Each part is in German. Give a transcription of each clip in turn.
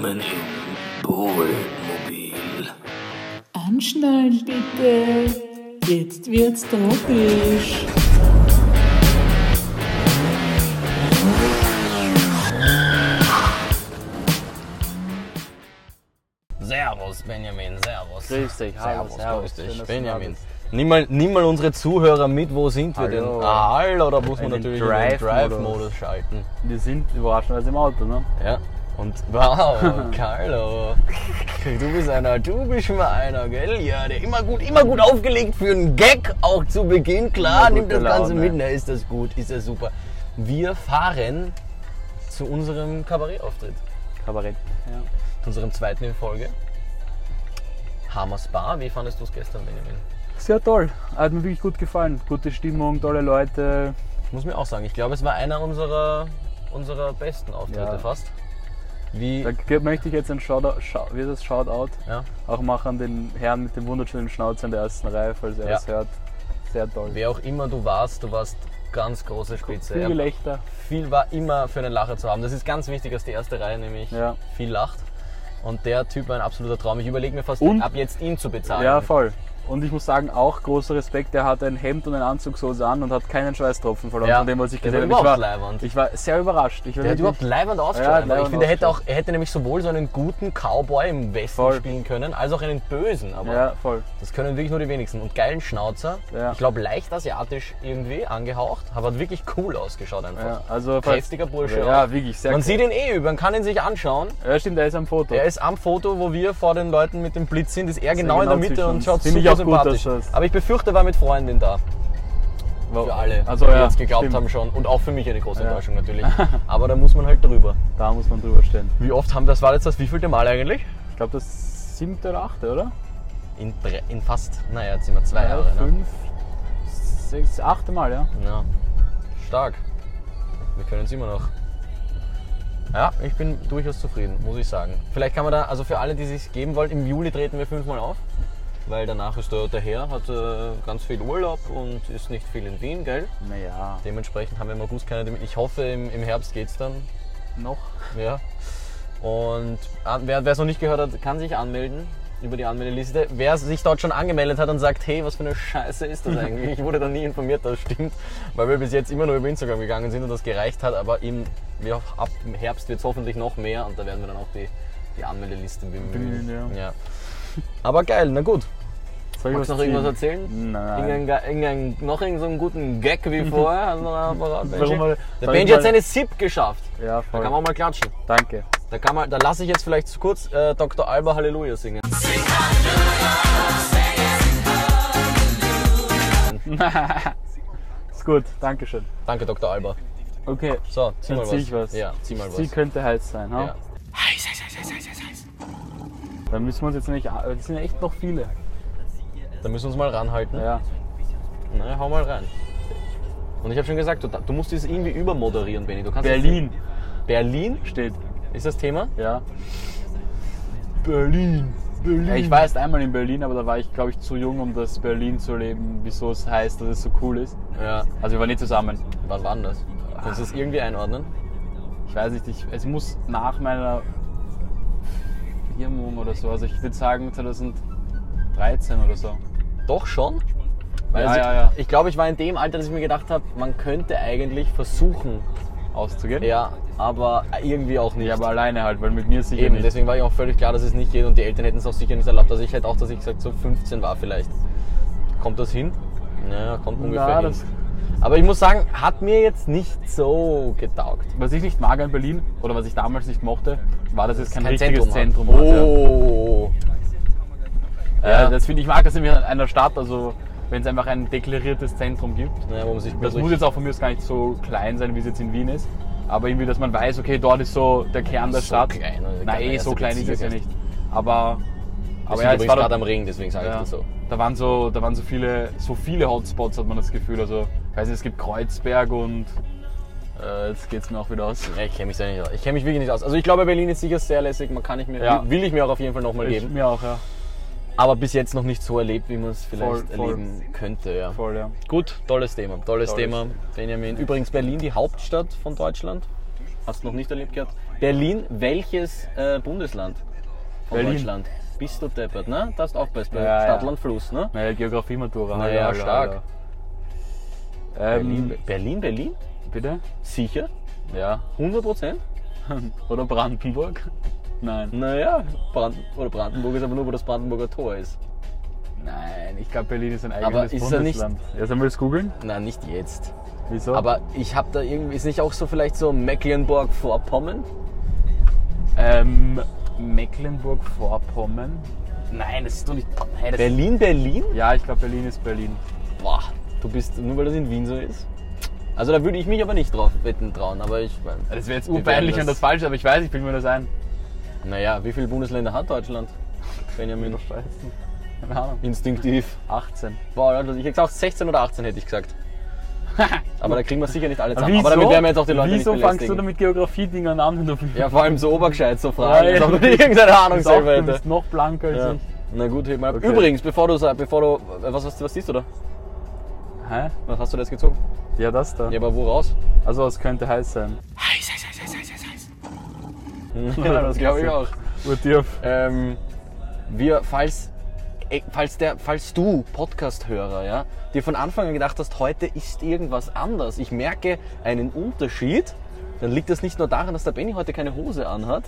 Willkommen im Bohlmobil. Anschnallen bitte. Jetzt wird's tropisch. Servus, Benjamin, servus. Grüß dich, hallo, servus, servus. grüß dich, Benjamin. Nimm mal, nimm mal unsere Zuhörer mit, wo sind wir denn? Hallo. Ah, hallo, da muss man In den natürlich in den Drive-Modus. Drive-Modus schalten. Wir sind überraschenderweise im Auto, ne? Ja. Und wow, Carlo, du bist einer, du bist mal einer, gell? Ja, der immer gut, immer gut aufgelegt für einen Gag, auch zu Beginn. Klar, nimmt das Ganze Laune. mit, na ist das gut, ist das super. Wir fahren zu unserem Kabarettauftritt, Kabarett. Ja. zu unserem zweiten in Folge. Hammer Spa, wie fandest du es gestern, Benjamin? Sehr toll. Hat mir wirklich gut gefallen. Gute Stimmung, tolle Leute. Ich muss mir auch sagen, ich glaube, es war einer unserer, unserer besten Auftritte Ja. fast. Wie, Da möchte ich jetzt ein Shoutout, wie das Shoutout ja, auch machen an den Herrn mit dem wunderschönen Schnauzer in der ersten Reihe, falls er Ja. das hört. Sehr toll. wer auch immer du warst, du warst ganz große Spitze. Viel Er- Gelächter. viel war immer für einen Lacher zu haben. Das ist ganz wichtig, dass die erste Reihe nämlich Ja. viel lacht. Und der Typ war ein absoluter Traum. Ich überlege mir fast, Und- ab jetzt ihn zu bezahlen. Ja, voll. Und ich muss sagen, auch großer Respekt, der hat ein Hemd und eine Anzugshose an und hat keinen Schweißtropfen verloren Ja, von dem, was ich gesehen habe. Ich war, ich war sehr überrascht. Ich Der hat überhaupt leibend ausgeschaut. Ja, ich finde, er hätte, auch, er hätte nämlich sowohl so einen guten Cowboy im Westen Voll. spielen können, als auch einen bösen. Aber Ja, voll. das können wirklich nur die wenigsten. Und geilen Schnauzer. Ja. Ich glaube, leicht asiatisch irgendwie angehaucht, aber hat wirklich cool ausgeschaut einfach. Ja, also Kräftiger Bursche. Ja, wirklich sehr Man cool. sieht ihn eh, man kann ihn sich anschauen. Ja, stimmt, er ist am Foto. Er ist am Foto, wo wir vor den Leuten mit dem Blitz sind, ist er genau, in genau der Mitte zwischen und schaut super gut, sympathisch. dass das- Aber ich befürchte, war mit Freundin da. Für alle, Also, die ja, jetzt geglaubt stimmt. haben schon. Und auch für mich eine große Ja. Enttäuschung natürlich. Aber da muss man halt drüber. Da muss man drüber stehen. Wie oft haben das war jetzt das wievielte Mal eigentlich? Ich glaube, das siebte oder achte, oder? In, in fast, naja, jetzt sind wir zwei Ja, Jahre. Ne? fünf, sechs, achte Mal, ja. Ja. Stark. Wir können es immer noch. Ja, ich bin durchaus zufrieden, muss ich sagen. Vielleicht kann man da, also für alle, die sich geben wollen, im Juli treten wir fünfmal auf. Weil danach ist der, der Herr, hat äh, ganz viel Urlaub und ist nicht viel in Wien, gell? Naja, Dementsprechend haben wir im August keine. Ich hoffe, im, im Herbst geht's dann. noch. Ja. Und an- wer es noch nicht gehört hat, kann sich anmelden über die Anmeldeliste. Wer sich dort schon angemeldet hat und sagt, hey, was für eine Scheiße ist das eigentlich? Ich wurde da nie informiert, das stimmt, weil wir bis jetzt immer nur über Instagram gegangen sind und das gereicht hat. Aber im, ab im Herbst wird es hoffentlich noch mehr und da werden wir dann auch die, die Anmeldeliste bemühen. Bemühen, ja. ja. Aber geil, na gut. Soll ich Magst du noch ziehen? irgendwas erzählen? Nein. Irgendein, Ge- irgendein, noch irgendeinen guten Gag wie vorher? Hast du noch einen parat, Benji? Der Benji hat seine SIP geschafft. Ja, Da voll. kann man auch mal klatschen. Danke. Da, kann man, da lasse ich jetzt vielleicht kurz äh, Dr. Alba Halleluja singen. Ist gut, Dankeschön. Danke, Dr. Alba. Okay, So, zieh mal dann zieh was. ich was. Ja, zieh mal was. Sie könnte heiß sein, ha? ja. Dann müssen wir uns jetzt nämlich. Das sind ja echt noch viele. Da müssen wir uns mal ranhalten. Ja. Na, hau mal rein. Und ich habe schon gesagt, du, du musst das irgendwie übermoderieren, Benny. Du kannst Berlin Berlin steht. ist das Thema? Ja. Berlin. Berlin. ja. Ich war erst einmal in Berlin, aber da war ich, glaube ich, zu jung, um das Berlin zu leben, wieso es heißt, dass es so cool ist. Ja. Also wir waren nicht zusammen. Wann war das? Kannst du das irgendwie einordnen? Ich weiß nicht, ich, es muss nach meiner Firmung oder so. Also ich würde sagen 2013 oder so. Doch schon? Weil Ja, also, ja, ja. Ich glaube, ich war in dem Alter, dass ich mir gedacht habe, man könnte eigentlich versuchen, Auszugehen? ja, aber irgendwie auch nicht. Ja, aber alleine halt, weil mit mir sicher Eben, nicht. deswegen war ich auch völlig klar, dass es nicht geht und die Eltern hätten es auch sicher nicht erlaubt. Also ich hätte auch, dass ich gesagt so 15 war vielleicht. Kommt das hin? Ja, kommt ungefähr Ja, hin. Aber ich muss sagen, hat mir jetzt nicht so getaugt. Was ich nicht mag an Berlin, oder was ich damals nicht mochte, war, dass es kein, Kein richtiges Zentrum, Zentrum, hat. Oh. Ja, Ja. das finde ich mag das nämlich an einer Stadt, also wenn es einfach ein deklariertes Zentrum gibt. Ja, wo man sich Das muss jetzt auch von mir aus gar nicht so klein sein, wie es jetzt in Wien ist. Aber irgendwie, dass man weiß, okay, dort ist so der Kern der So Stadt. klein? Nein, eh, so klein ist es ja nicht. Aber, aber ja, es war gerade am Ring, deswegen sage ich ja, das so. da waren so, da waren so viele, so viele Hotspots, hat man das Gefühl. Also, ich weiß nicht, es gibt Kreuzberg und äh, jetzt geht es mir auch wieder aus. Ja, ich kenne mich da nicht aus. Ich kenne mich wirklich nicht aus. Also ich glaube, Berlin ist sicher sehr lässig. Man kann ich mir, Ja. will ich mir auch auf jeden Fall nochmal Ich, geben. mir auch, ja. Aber bis jetzt noch nicht so erlebt, wie man es vielleicht Voll, voll. erleben könnte. Ja. Voll, ja. Gut, tolles Thema. Tolles, Tolles Thema, Benjamin. Übrigens Berlin, die Hauptstadt von Deutschland. Hast du noch nicht erlebt gehabt? Berlin, welches äh, Bundesland von Berlin. Deutschland? Bist du deppert, ne? Da hast du aufpasst bei Ja, Stadt, ja. Land, Fluss, ne? Naja, Geografie-Matura. Na hallo, ja, hallo, stark. Ähm, Berlin, Berlin, Berlin? bitte? Sicher? Ja. 100 Prozent? Oder Brandenburg? Nein. Naja, Brand oder Brandenburg ist aber nur, wo das Brandenburger Tor ist. Nein, ich glaube Berlin ist ein Aber eigenes ist er nicht- Bundesland. Ja, sollen wir es googeln? Na, nicht jetzt. Wieso? Aber ich habe da irgendwie, ist nicht auch so vielleicht so Mecklenburg-Vorpommern? ähm, Mecklenburg-Vorpommern? Nein, das ist doch nicht. Hey, das Berlin, Berlin? Ja, ich glaube Berlin ist Berlin. Boah, du bist, nur weil das in Wien so ist? Also da würde ich mich aber nicht drauf wetten trauen, aber ich mein, Das wäre jetzt urpeinlich und das Falsche, aber ich weiß, ich bilde mir das ein. Naja, wie viele Bundesländer hat Deutschland? Benjamin. Keine Ahnung. Instinktiv. 18. Boah, ich hätte gesagt 16 oder 18 hätte ich gesagt. Aber da kriegen wir sicher nicht alle zusammen. Wieso? Aber damit werden wir jetzt auch die Leute Wieso nicht fangst du belästigen. damit Geografie-Dingern an, wenn du Ja, vor allem so obergescheit, so Fragen. Ja, ja. du irgendeine Ahnung selber du hätte. bist noch blanker als Ja. ich. Na gut, heb mal ab. Okay. Übrigens, bevor du sagst, bevor du. Was, was, was siehst du da? Hä? Was hast du da jetzt gezogen? Ja, das da. Ja, aber wo raus? Also, es könnte heiß sein. Ja, das glaube ich auch. Urtief. Ähm, wir, falls, falls, der, falls du, Podcast-Hörer, ja, dir von Anfang an gedacht hast, heute ist irgendwas anders, ich merke einen Unterschied, dann liegt das nicht nur daran, dass der Benny heute keine Hose anhat,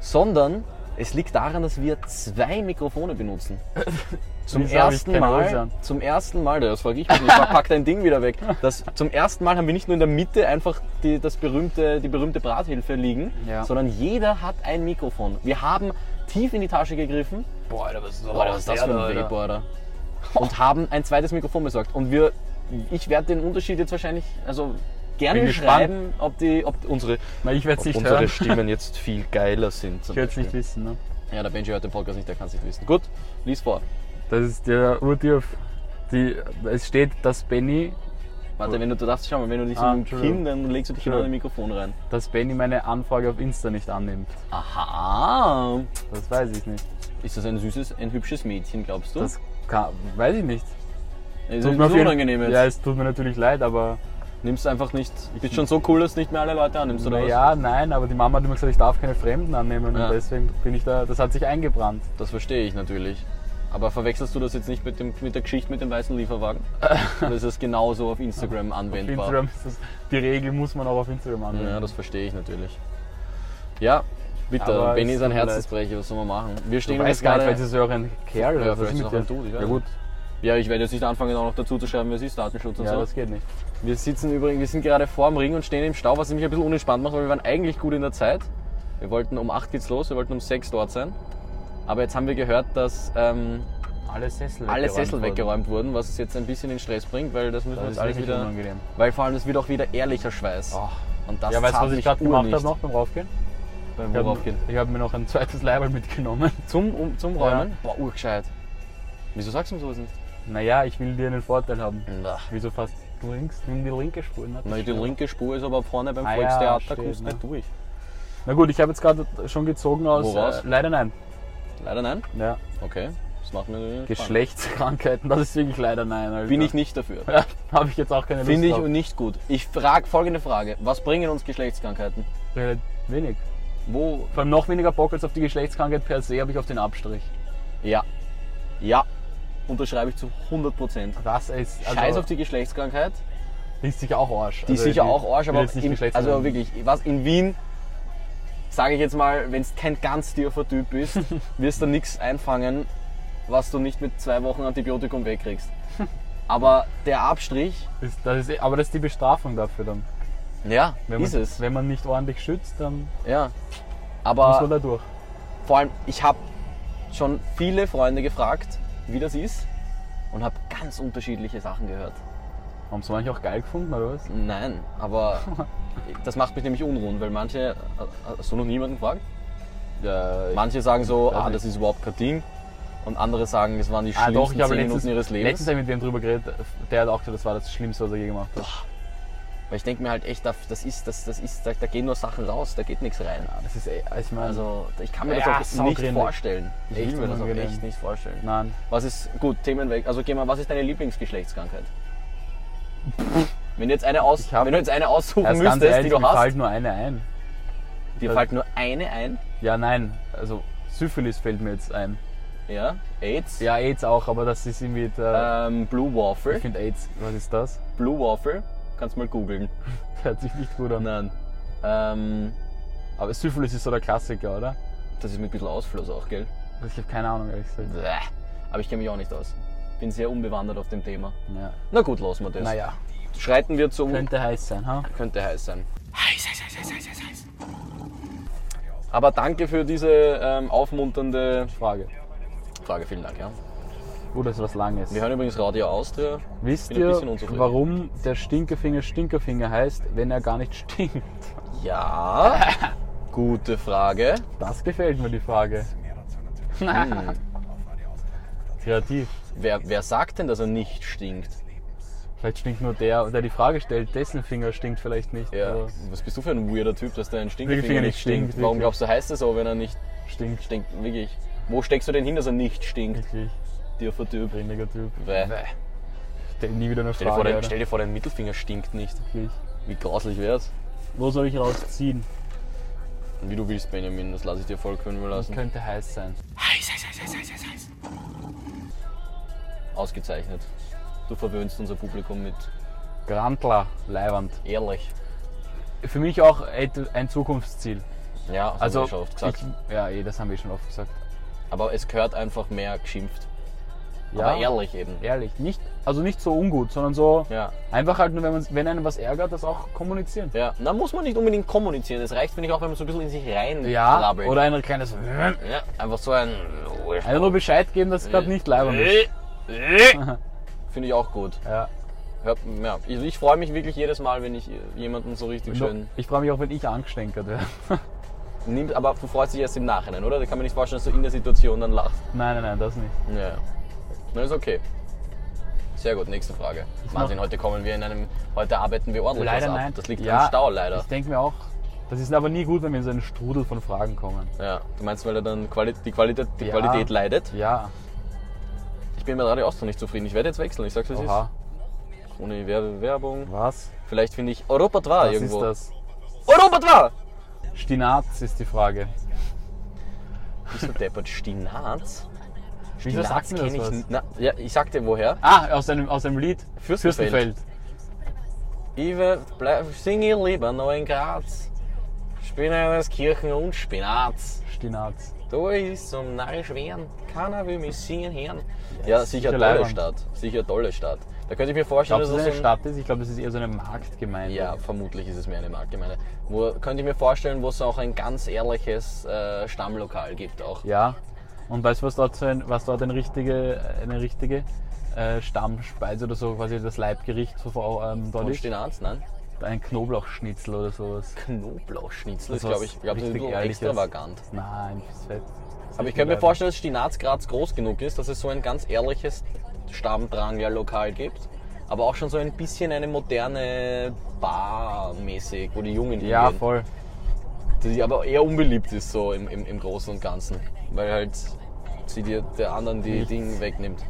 sondern es liegt daran, dass wir zwei Mikrofone benutzen. Zum Wieso ich ersten, Mal, zum ersten Mal, das frage ich mich nicht, pack dein Ding wieder weg. Das, zum ersten Mal haben wir nicht nur in der Mitte einfach die, das berühmte, die berühmte Brathilfe liegen, Ja. sondern jeder hat ein Mikrofon. Wir haben tief in die Tasche gegriffen, Boah, Alter, was ist Boah, was ist das für ein Alter? und haben ein zweites Mikrofon besorgt. Und wir, ich werde den Unterschied jetzt wahrscheinlich, also gerne Bin gespannt. schreiben, ob, die, ob unsere, Na, ich werde es ob nicht unsere hören. Stimmen jetzt viel geiler sind. Ich werde es nicht wissen, ne? Ja, der Benji hört den Podcast nicht, der kann es nicht wissen. Gut, lies vor. Das ist der Urtief. Die, es steht, dass Benny, Warte, wenn du, du darfst, schau mal, wenn du dich so Ah, Entschuldigung. Kinn, dann legst du dich genau in das Mikrofon rein. dass Benny meine Anfrage auf Insta nicht annimmt. Aha. Das weiß ich nicht. Ist das ein süßes, ein hübsches Mädchen, glaubst du? Das kann, weiß ich nicht. ist Tut ein mir auf bisschen jeden- unangenehm jetzt. Ja, es tut mir natürlich leid, aber Nimmst einfach nicht, bist schon so cool, dass du nicht mehr alle Leute annimmst, oder was? ja, nein, aber die Mama hat immer gesagt, ich darf keine Fremden annehmen Ja. und deswegen bin ich da, das hat sich eingebrannt. Das verstehe ich natürlich. Aber verwechselst du das jetzt nicht mit, dem, mit der Geschichte mit dem weißen Lieferwagen? Oder ist das genauso auf Instagram Auf anwendbar? Instagram ist das, die Regel muss man auch auf Instagram anwenden. Ja, das verstehe ich natürlich. Ja, bitte, Benny es ist ein. Herzensbrecher, was soll man machen? Wir Ich stehen weiß jetzt gar nicht, weil das ist ja auch ein Kerl. Ja, vielleicht ist auch ein? Dude, ich weiß Ja gut, Ja, ich werde jetzt nicht anfangen, auch noch dazu zu schreiben, wer es ist, Datenschutz und ja, so. das geht nicht. Wir sitzen übrigens, wir sind gerade vorm Ring und stehen im Stau, was mich ein bisschen unentspannt macht, weil wir waren eigentlich gut in der Zeit. Wir wollten um 8 geht's los, wir wollten um 6 dort sein. Aber jetzt haben wir gehört, dass ähm, Alle Sessel alle weggeräumt Sessel wurden. weggeräumt wurden, was es jetzt ein bisschen in Stress bringt, weil das müssen wir Das jetzt ist alles wieder. unangenehm. Weil vor allem, es wird auch wieder ehrlicher Schweiß. Ach. Und das Ja, weißt du, was ich gerade gemacht habe noch beim Raufgehen? beim Ich habe Woraufgehen. hab mir noch ein zweites Leiberl mitgenommen. Zum, um, zum Räumen? Boah, urgescheit. Wieso sagst du mir sowas nicht? Naja, ich will dir einen Vorteil haben. Na, Wieso fast links? Nimm die linke Spur. na, die linke Spur ist aber vorne beim Ah ja, Volkstheater, steht, kommst du ne? nicht durch. Na gut, ich habe jetzt gerade schon gezogen aus. Woraus? Äh, leider nein. Leider nein. Ja. Okay, das macht mir. Geschlechtskrankheiten, das ist wirklich leider nein. Alter. Bin ich nicht dafür. Ja, habe ich jetzt auch keine Lust Finde ich drauf. nicht gut. Ich frage folgende Frage. Was bringen uns Geschlechtskrankheiten? Relativ Wenig. Wo? Vor allem noch weniger Bock als auf die Geschlechtskrankheit per se habe ich auf den Abstrich. Ja. Ja. Unterschreibe ich zu 100 Prozent. Das ist. Also, Scheiß auf die Geschlechtskrankheit. Die ist sicher auch Arsch. Die ist Also, sicher auch Arsch, aber nicht in, also wirklich, was in Wien, sage ich jetzt mal, wenn du kein ganz tiefer Typ bist, wirst du nichts einfangen, was du nicht mit zwei Wochen Antibiotikum wegkriegst. Aber der Abstrich, Ist, das ist, aber das ist die Bestrafung dafür dann. ja, Wenn ist man, es. Wenn man nicht ordentlich schützt, dann Ja. muss man Aber da durch. vor allem, ich habe schon viele Freunde gefragt, wie das ist und habe ganz unterschiedliche Sachen gehört. Haben sie manche auch geil gefunden, oder was? Nein, aber das macht mich nämlich unruhend, weil manche, hast du noch niemanden gefragt? Ja, Manche sagen so, ah, das ist überhaupt kein Ding. Und andere sagen, das waren die ah, schlimmsten doch, ich habe letztens, Minuten ihres Lebens. letztens hab ich mit dem drüber geredet, der hat auch gesagt, das war das Schlimmste, was er je gemacht hat. Weil ich denke mir halt echt, das ist, das, das ist, da, da gehen nur Sachen raus, da geht nichts rein. Das ist eh, ich meine, Also ich kann mir Ja, das auch nicht saugrindig. vorstellen. Ich Echt will mir das auch echt nicht vorstellen. nein. Was ist, gut, Themen weg. Also geh mal, was ist deine Lieblingsgeschlechtskrankheit? Wenn du jetzt eine, aus, Ich hab- wenn du jetzt eine aussuchen ganz müsstest, ehrlich, die du mir hast. fällt nur eine ein. Dir fällt nur eine ein. Ja, nein. Also Syphilis fällt mir jetzt ein. Ja. AIDS. Ja, AIDS auch, aber das ist irgendwie der. Ähm, Blue ich Waffle. finde AIDS. Was ist das? Blue Waffle. Kannst mal googeln. Hört sich nicht gut an. Nein. Ähm, Aber Syphilis ist so der Klassiker, oder? das ist mit ein bisschen Ausfluss auch, gell? Ich habe keine Ahnung, ehrlich gesagt. Bäh. Aber ich kenne mich auch nicht aus. Bin sehr unbewandert auf dem Thema. Ja. Na gut, lassen wir das. Naja, Schreiten wir zum. könnte heiß sein, ha? Könnte heiß sein. Aber danke für diese ähm, aufmunternde Frage. Frage. Vielen Dank, ja. Oh, das ist was Langes. Wir hören übrigens Radio Austria. Wisst bin ihr, warum der Stinkefinger Stinkerfinger heißt, wenn er gar nicht stinkt? Ja. Gute Frage. Das gefällt mir, die Frage. Hm. Kreativ. Wer, wer sagt denn, dass er nicht stinkt? Vielleicht stinkt nur der, der die Frage stellt, dessen Finger stinkt vielleicht nicht. Ja. Was bist du für ein weirder Typ, dass dein Stinkefinger Stinkefinger nicht stinkt? stinkt, Warum glaubst du, heißt es so, wenn er nicht stinkt stinkt? Wirklich. Wo steckst du denn hin, dass er nicht stinkt? wirklich. Tiefer Typ. Dringlicher Typ. Bäh. Stell nie wieder eine Stell dir, vor, Frage. dein, stell dir vor, dein Mittelfinger stinkt nicht. Wirklich. Wie grauslich wär's? Wo soll ich rausziehen? Wie du willst, Benjamin, das lasse ich dir voll können Das lassen. könnte heiß sein. Ausgezeichnet. Du verwöhnst unser Publikum mit Grantler, Leiwand. ehrlich. Für mich auch ein Zukunftsziel. Ja, das Also, haben wir schon oft gesagt. ich, ja, eh, das haben wir schon oft gesagt. Aber es gehört einfach mehr geschimpft. Ja, Aber ehrlich eben. Ehrlich, nicht, also nicht so ungut, sondern so Ja. einfach halt nur, wenn, man, wenn einem was ärgert, das auch kommunizieren. Ja, da muss man nicht unbedingt kommunizieren. Es reicht, finde ich, auch, wenn man so ein bisschen in sich rein Ja, brabbelt. oder ein kleines. Ja, einfach so ein. Einfach nur Bescheid geben, dass es gerade nicht leibend ist. Finde ich auch gut. Ja. Hört, ja. Ich, ich freue mich wirklich jedes Mal, wenn ich jemanden so richtig schön Ich freue mich auch, wenn ich angestenkert werde. nimmt. Aber du freust dich erst im Nachhinein, oder? Da kann man nicht vorstellen, dass du in der Situation dann lachst. nein, nein, nein, das nicht. Ja. Na, ist okay. Sehr gut, nächste Frage. Martin, heute kommen wir in einem. Heute arbeiten wir ordentlich Leider was ab. nein. Das liegt Ja, am Stau, leider. Ich denke mir auch, das ist aber nie gut, wenn wir in so einen Strudel von Fragen kommen. Ja, du meinst, weil er dann Quali die, Qualität, die Ja. Qualität leidet? Ja, Ich bin mit Radio Austria nicht zufrieden. Ich werde jetzt wechseln. Ich sag's, ist. oha. Ohne Werbung. Was? Vielleicht finde ich Europa 2 Was irgendwo. ist das? Europa 2! Stinaz ist die Frage. Bist du deppert? Stinaz? Wieso sagt mir das ich was? Na, ja, ich sag dir woher. Ah, aus einem, aus einem Lied. Fürstenfeld. Ich bleib, singe lieber noch in Graz. Spinnerskirchen und Spinaz. Stinaz. Da ist zum narrisch werden. Keiner will mich singen hören. Ja, sicher sicher tolle. Stadt. Sicher tolle Stadt. Da könnte ich mir vorstellen, Glaubst du, dass dass das es so eine ein, Stadt ist? Ich glaube, das ist eher so eine Marktgemeinde. Ja, vermutlich ist es mehr eine Marktgemeinde. Wo könnte ich mir vorstellen, wo es auch ein ganz ehrliches äh, Stammlokal gibt auch. Ja. Und weißt du, was dort, so ein, was dort eine richtige, eine richtige äh, Stammspeise oder so, quasi das Leibgericht so, ähm, dort ist? Stinaz, nein? Ein Knoblauchschnitzel oder sowas. Knoblauchschnitzel ist, Das glaube was ich, glaub, das ist ein extravagant. Nein, das ist fett. Das Aber ich ist könnte mir vorstellen, dass Stinaz Graz groß genug ist, dass es so ein ganz ehrliches Stammdrangler-Lokal gibt. Aber auch schon so ein bisschen eine moderne Bar mäßig, wo die Jungen Ja, hingehen. voll. Die aber eher unbeliebt ist so im, im, im Großen und Ganzen. Weil halt sie dir der anderen die Nichts. Dinge wegnimmt.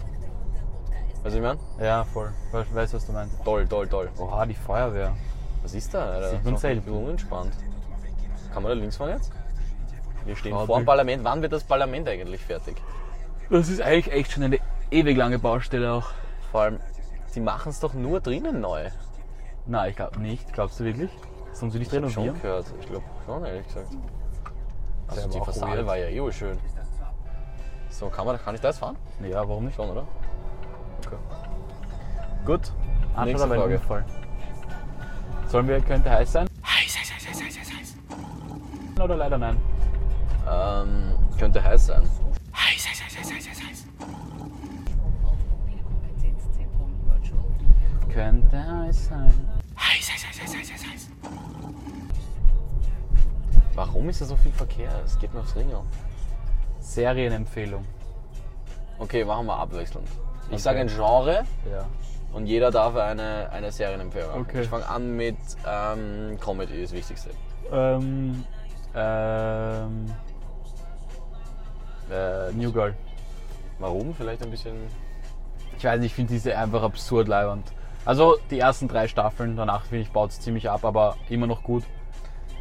Weißt du, ich meine? Ja, voll. We- Weißt du, was du meinst? Toll, toll, toll. Oha, die Feuerwehr. Was ist da? Alter? Sieht man Ist auch selten. Unentspannt. Kann man da links fahren jetzt? Wir stehen Ah, vor dem Parlament. Wann wird das Parlament eigentlich fertig? Das ist eigentlich echt schon eine ewig lange Baustelle auch. Vor allem, die machen es doch nur drinnen neu. Nein, ich glaube nicht. Glaubst du wirklich? Sollen sie nicht Schon renovieren? gehört. Ich glaube schon, ehrlich gesagt. Also die Fassade war ja eh schön. So, kann, man, kann ich da jetzt fahren? Ja, warum nicht? Schon, oder? Okay. Gut. Anschaut Nächste Frage. Unfall. Sollen wir, könnte heiß sein? Heiß, heiß, heiß, heiß, heiß, heiß. Oder leider nein? Ähm, könnte heiß sein. Könnte heiß sein. Warum ist da so viel Verkehr? Es geht mir aufs Ringel. Serienempfehlung. Okay, machen wir abwechselnd. Ich Okay. sage ein Genre Ja. und jeder darf eine, eine Serienempfehlung machen. Okay. Ich fange an mit ähm, Comedy, das Wichtigste. Ähm, ähm, äh, New Girl. Warum? Vielleicht ein bisschen. Ich weiß nicht, ich finde diese einfach absurd leibend. Also die ersten drei Staffeln, danach finde ich, baut es ziemlich ab, aber immer noch gut.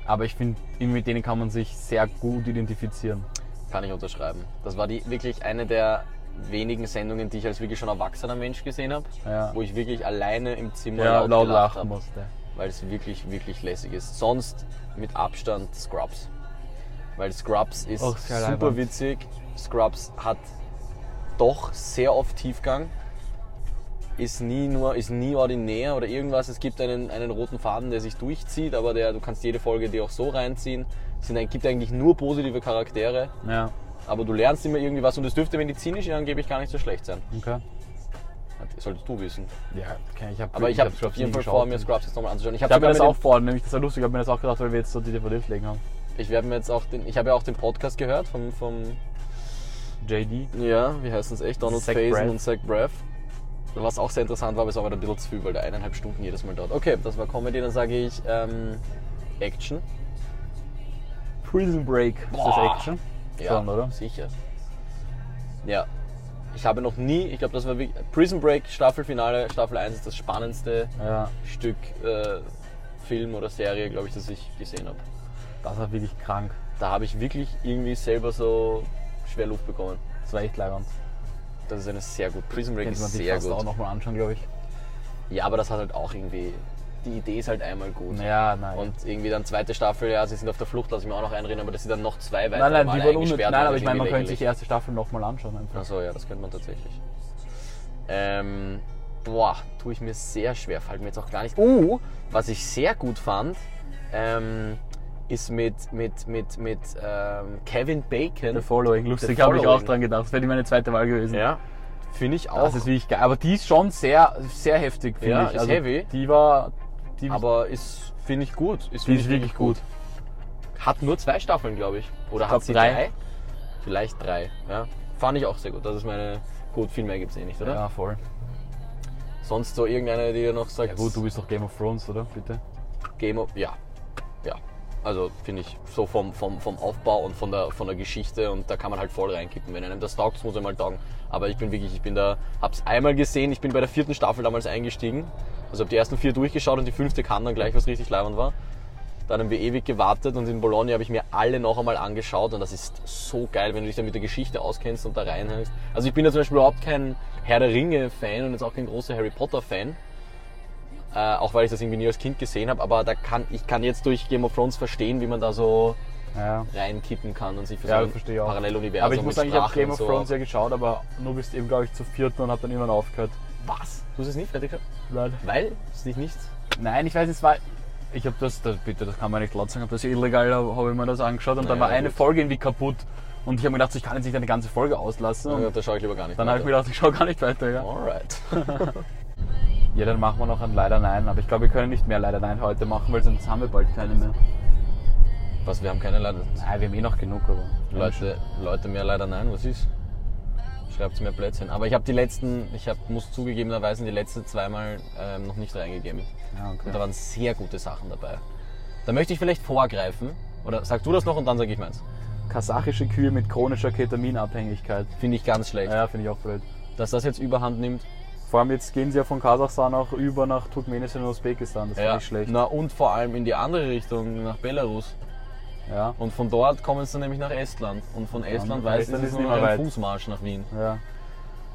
Aber ich finde, mit denen kann man sich sehr gut identifizieren. Kann ich unterschreiben. Das war die wirklich eine der wenigen Sendungen, die ich als wirklich schon erwachsener Mensch gesehen habe, Ja. wo ich wirklich alleine im Zimmer Ja, laut, laut lachen hab, musste. weil es wirklich, wirklich lässig ist. Sonst mit Abstand Scrubs. Weil Scrubs ist sehr super leibend. witzig. Scrubs hat doch sehr oft Tiefgang. Ist nie nur, ist nie ordinär oder irgendwas. Es gibt einen, einen roten Faden, der sich durchzieht, aber der, du kannst jede Folge dir auch so reinziehen. Es sind, gibt eigentlich nur positive Charaktere, Ja, aber du lernst immer irgendwie was und es dürfte medizinisch angeblich gar nicht so schlecht sein. okay. Das solltest du wissen. Ja, okay, ich habe Aber ich habe auf jeden Fall vor, mir Scrubs jetzt nochmal anzuschauen. Ich Ich habe habe mir das auch vor, nämlich das war lustig, ich habe mir das auch gedacht, weil wir jetzt so die DVDs legen haben. ich werde mir jetzt auch den, ich habe ja auch den Podcast gehört vom, vom JD. ja, wie heißt es echt, Donald Zach Faison und Zach Braff. Was auch sehr interessant war, aber es war aber ein bisschen zu viel, weil der eineinhalb Stunden jedes Mal dauert. Okay, das war Comedy, dann sage ich ähm, Action. Prison Break. Ist Boah. das Action? Schon, oder? sicher. Ja. Ich habe noch nie, ich glaube, das war wirklich, Prison Break Staffelfinale, Staffel 1 ist das spannendste Ja, Stück äh, Film oder Serie, glaube ich, das ich gesehen habe. das war wirklich krank. Da habe ich wirklich irgendwie selber so schwer Luft bekommen. Das war echt leibend. Das ist eine sehr gut. Prison Break Könnte man ist sich sehr fast auch gut. nochmal anschauen, glaube ich. Ja, aber das hat halt auch irgendwie. Die Idee ist halt einmal gut. Ja, nein. Und irgendwie dann zweite Staffel, ja, sie sind auf der Flucht, lasse ich mir auch noch einreden, aber dass sie dann noch zwei weitere nein, nein, die wurden unnötig. Nein, aber ich meine, man könnte sich die erste Staffel nochmal anschauen. Einfach. Achso, ja, das könnte man tatsächlich. Ähm, boah, tue ich mir sehr schwer, fällt mir jetzt auch gar nicht. Uh, was ich sehr gut fand, ähm, ist mit, mit, mit, mit ähm, Kevin Bacon. The Following, lustig, habe ich auch dran gedacht. Das wäre meine zweite Wahl gewesen. Ja, finde ich auch. Das ist wirklich geil. Aber die ist schon sehr, sehr heftig, finde Ja, ich. Also ist heavy. Die war. Die, aber ist, finde ich gut. Ist, die finde ist ich wirklich gut. Hat nur zwei Staffeln, glaube ich. Oder Ich hat glaub, sie drei. drei? Vielleicht drei, ja. Fand ich auch sehr gut. Das ist meine. Gut, viel mehr gibt es eh nicht, oder? Ja, voll. Sonst so irgendeine, die dir noch sagt. Ja, gut, du bist doch Game of Thrones, oder? Bitte. Game of. Ja. Ja. Also finde ich so vom, vom, vom Aufbau und von der, von der Geschichte und da kann man halt voll reinkippen. Wenn einem das taugt, das muss einem mal taugen. Aber ich bin wirklich, ich bin da, hab's einmal gesehen, ich bin bei der vierten Staffel damals eingestiegen. Also habe die ersten vier durchgeschaut und die fünfte kam dann gleich, was richtig leibend war. Dann haben wir ewig gewartet und in Bologna habe ich mir alle noch einmal angeschaut und das ist so geil, wenn du dich dann mit der Geschichte auskennst und da reinhängst. Also ich bin ja zum Beispiel überhaupt kein Herr der Ringe-Fan und jetzt auch kein großer Harry Potter-Fan. Äh, auch weil ich das irgendwie nie als Kind gesehen habe, aber da kann, ich kann jetzt durch Game of Thrones verstehen, wie man da so Ja. reinkippen kann und sich für Ja, so das verstehe. Paralleluniversum Aber ich muss sagen, ich habe Game of so. Thrones ja geschaut, aber nur bis eben, glaube ich, zur vierten und habe dann irgendwann aufgehört. Was? Du hast es nie fertig? Leider. Weil es dich nicht... Nein, ich weiß, es war. Ich habe das, das, bitte, das kann man nicht laut sagen, habe das illegal, habe ich mir das angeschaut und dann Naja, war eine gut. Folge irgendwie kaputt. Und ich habe mir gedacht, ich kann jetzt nicht eine ganze Folge auslassen. Ja, da schaue ich lieber gar nicht dann habe ich mir gedacht, ich schaue gar nicht weiter. Ja. Alright. ja, dann machen wir noch ein Leider Nein. Aber ich glaube, wir können nicht mehr Leider Nein heute machen, weil sonst haben wir bald keine mehr. Was, wir haben keine Leute. Nein, wir haben eh noch genug, aber. Leute, Leute mehr leider nein, was ist? Schreibt mir Plätzchen. Aber ich habe die letzten, ich hab, muss zugegebenerweise die letzten zweimal ähm, noch nicht reingegeben. Ja, okay. Und da waren sehr gute Sachen dabei. Da möchte ich vielleicht vorgreifen. Oder sag du das noch und dann sage ich meins. Kasachische Kühe mit chronischer Ketaminabhängigkeit. Finde ich ganz schlecht. Ja, finde ich auch blöd. Dass das jetzt überhand nimmt. Vor allem jetzt gehen sie ja von Kasachstan auch über nach Turkmenistan und Usbekistan. Das finde ich schlecht. Na und vor allem in die andere Richtung, nach Belarus. Ja, Und von dort kommen sie nämlich nach Estland. Und von Estland von weiß Estland ich, ist nicht nur noch ein. Fußmarsch nach Wien. ja.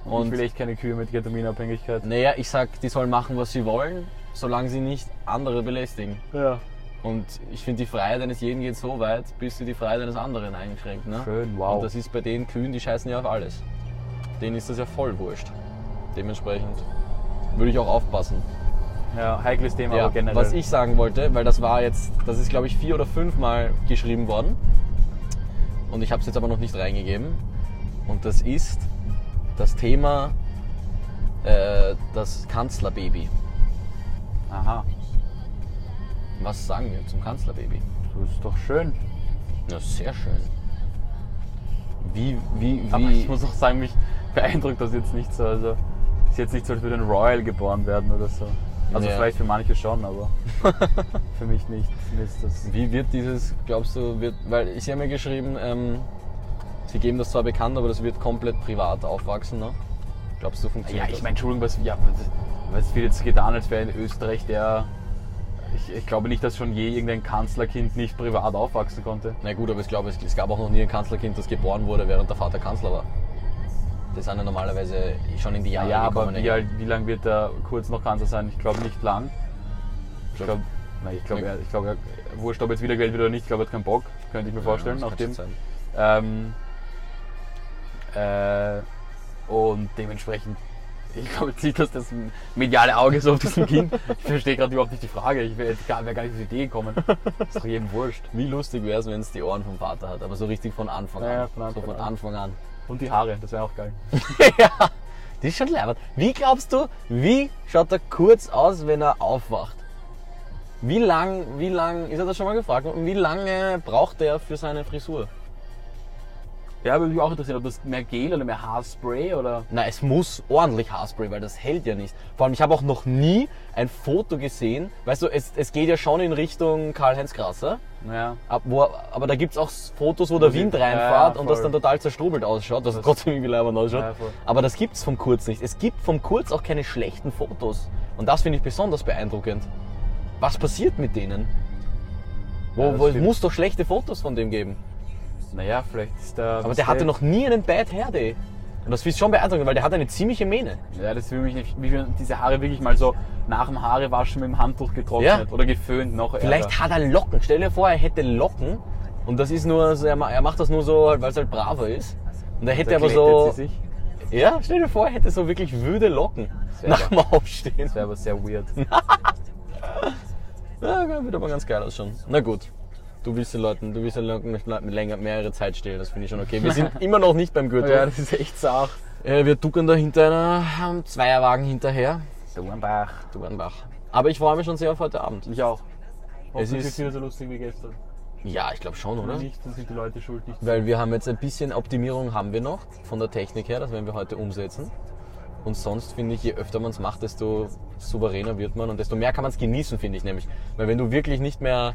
Und Und echt keine Kühe mit Ketaminabhängigkeit. naja, ich sag, die sollen machen, was sie wollen, solange sie nicht andere belästigen. Ja. Und ich finde, die Freiheit eines jeden geht so weit, bis sie die Freiheit eines anderen einschränkt. Ne? Schön, wow. Und das ist bei den Kühen, die scheißen ja auf alles. Denen ist das ja voll wurscht. Dementsprechend würde ich auch aufpassen. Ja, heikles Thema, Ja, aber generell. was ich sagen wollte, weil das war jetzt, das ist glaube ich vier oder fünf Mal geschrieben worden. Und ich habe es jetzt aber noch nicht reingegeben. Und das ist das Thema äh, das Kanzlerbaby. Aha, Was sagen wir zum Kanzlerbaby? das ist doch schön. Ja, sehr schön. Wie, wie, Aber wie. ich muss auch sagen, mich beeindruckt das jetzt nicht so. Also, ist jetzt nicht so, als würde ein Royal geboren werden oder so. Also Ja. vielleicht für manche schon, aber für mich nicht. Mir Wie wird dieses, glaubst du, wird, weil Sie haben ja geschrieben, ähm, Sie geben das zwar bekannt, aber das wird komplett privat aufwachsen, ne? Glaubst du, Ja, funktioniert ich das? meine, Entschuldigung, was, ja, was- was wird jetzt getan, als wäre in Österreich der Ich, ich glaube nicht, dass schon je irgendein Kanzlerkind nicht privat aufwachsen konnte. Na gut, aber ich glaube, es, es gab auch noch nie ein Kanzlerkind, das geboren wurde, während der Vater Kanzler war. Das sind ja normalerweise schon in die Jahre Ja, aber wie, alt, wie lang wird er kurz noch Kanzler sein? Ich glaube nicht lang. Ich glaube, ich glaube, Ja. er- ich glaube, er- wurscht, ob jetzt wieder gewählt wird oder nicht, ich glaube, er hat keinen Bock, könnte ich mir vorstellen, Ja, schon sein. Ähm, äh, und dementsprechend, ich glaube, jetzt sieht das das mediale Auge so auf diesem Kind. Ich verstehe gerade überhaupt nicht die Frage. Ich wäre gar, wär gar nicht auf die Idee gekommen. Ist doch jedem wurscht. Wie lustig wäre es, wenn es die Ohren vom Vater hat, aber so richtig von Anfang an. Ja, von Anfang so von an. Anfang an. Und die Haare, das wäre auch geil. ja, das ist schon leibend. Wie glaubst du, wie schaut er kurz aus, wenn er aufwacht? Wie lang, wie lang, ist er das schon mal gefragt worden, wie lange braucht er für seine Frisur? Ja, würde mich auch interessieren, ob das mehr Gel oder mehr Haarspray oder. Na, es muss ordentlich Haarspray, weil das hält ja nicht. Vor allem, ich habe auch noch nie ein Foto gesehen. Weißt du, es, es geht ja schon in Richtung Karl-Heinz Grasser. Naja. Ab, wo, aber da gibt's auch Fotos, wo der die- Wind ja, reinfährt ja, und das dann total zerstrubelt ausschaut, dass es trotzdem irgendwie leibend ausschaut. Ja, aber das gibt's vom Kurz nicht. Es gibt vom Kurz auch keine schlechten Fotos. Und das finde ich besonders beeindruckend. Was passiert mit denen? Wo, Ja, wo, es muss doch schlechte Fotos von dem geben. Naja, vielleicht ist der. Aber der hatte noch nie einen Bad Hair Day. Und das ist schon beeindruckend, weil der hat eine ziemliche Mähne. Ja, das will mich nicht. Wie wenn diese Haare wirklich mal so nach dem Haarewaschen mit dem Handtuch getrocknet Ja. oder geföhnt noch. Vielleicht ärger. hat er Locken. Stell dir vor, er hätte Locken. Und das ist nur, so, er ma- macht das nur so, weil es halt braver ist. Und er hätte Da aber so. Ja, stell dir vor, er hätte so wirklich wüde Locken nach dem Aufstehen. Das wäre aber sehr weird. Ja, wird aber ganz geil ausschauen. Na gut. Du willst den Leuten, du willst den Leuten länger, mehrere Zeit stehlen, das finde ich schon okay. Wir sind immer noch nicht beim Gürtel. ja, das ist echt sach. Äh, wir duckern da hinter einer, Zweierwagen hinterher. Dornbach. Duernbach. Aber ich freue mich schon sehr auf heute Abend. Ich auch. Es ist- wieder so lustig wie gestern. Ja, ich glaube schon, oder? Oder nicht, dann sind die Leute schuld nicht. Weil wir haben jetzt ein bisschen Optimierung haben wir noch von der Technik her, das werden wir heute umsetzen. Und sonst finde ich, je öfter man es macht, desto souveräner wird man und desto mehr kann man es genießen, finde ich nämlich. Weil wenn du wirklich nicht mehr,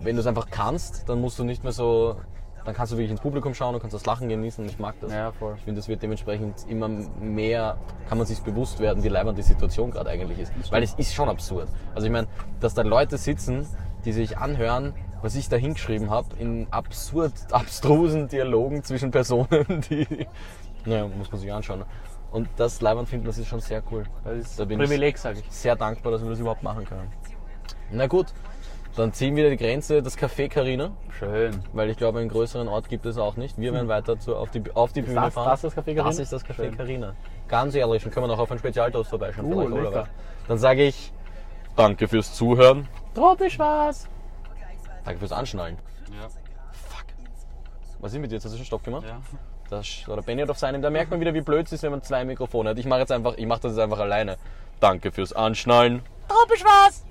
wenn du es einfach kannst, dann musst du nicht mehr so, dann kannst du wirklich ins Publikum schauen und kannst das Lachen genießen und ich mag das. Ja, voll. Ich finde, es wird dementsprechend immer mehr, kann man sich bewusst werden, wie leibend die Situation gerade eigentlich ist. Weil es ist schon absurd. Also ich meine, dass da Leute sitzen, die sich anhören, was ich da hingeschrieben habe, in absurd, abstrusen Dialogen zwischen Personen, die, naja, muss man sich anschauen. Und das leibend finden, das ist schon sehr cool. Das ist Da bin Privileg, sage ich sehr dankbar, dass wir das überhaupt machen können. Na gut, dann ziehen wir die Grenze, das Café Carina, Schön. weil ich glaube, einen größeren Ort gibt es auch nicht. Wir werden weiter zu, auf, die, auf die Bühne das- fahren. das das Café Carina? Das ist das Café Schön. Carina. Ganz ehrlich, dann können wir noch auf einen Spezialtoast vorbeischauen. Uh, vielleicht, oder? Dann sage ich Danke fürs Zuhören. Tropisch was. Danke fürs Anschnallen. Ja. Fuck. Was ist mit dir? Jetzt hast du schon Stopp gemacht? ja. Das, oder Benny hat auf seinem. Da merkt man wieder, wie blöd es ist, wenn man zwei Mikrofone hat. Ich mache jetzt einfach, ich mache das jetzt einfach alleine. Danke fürs Anschnallen. Tropisch was.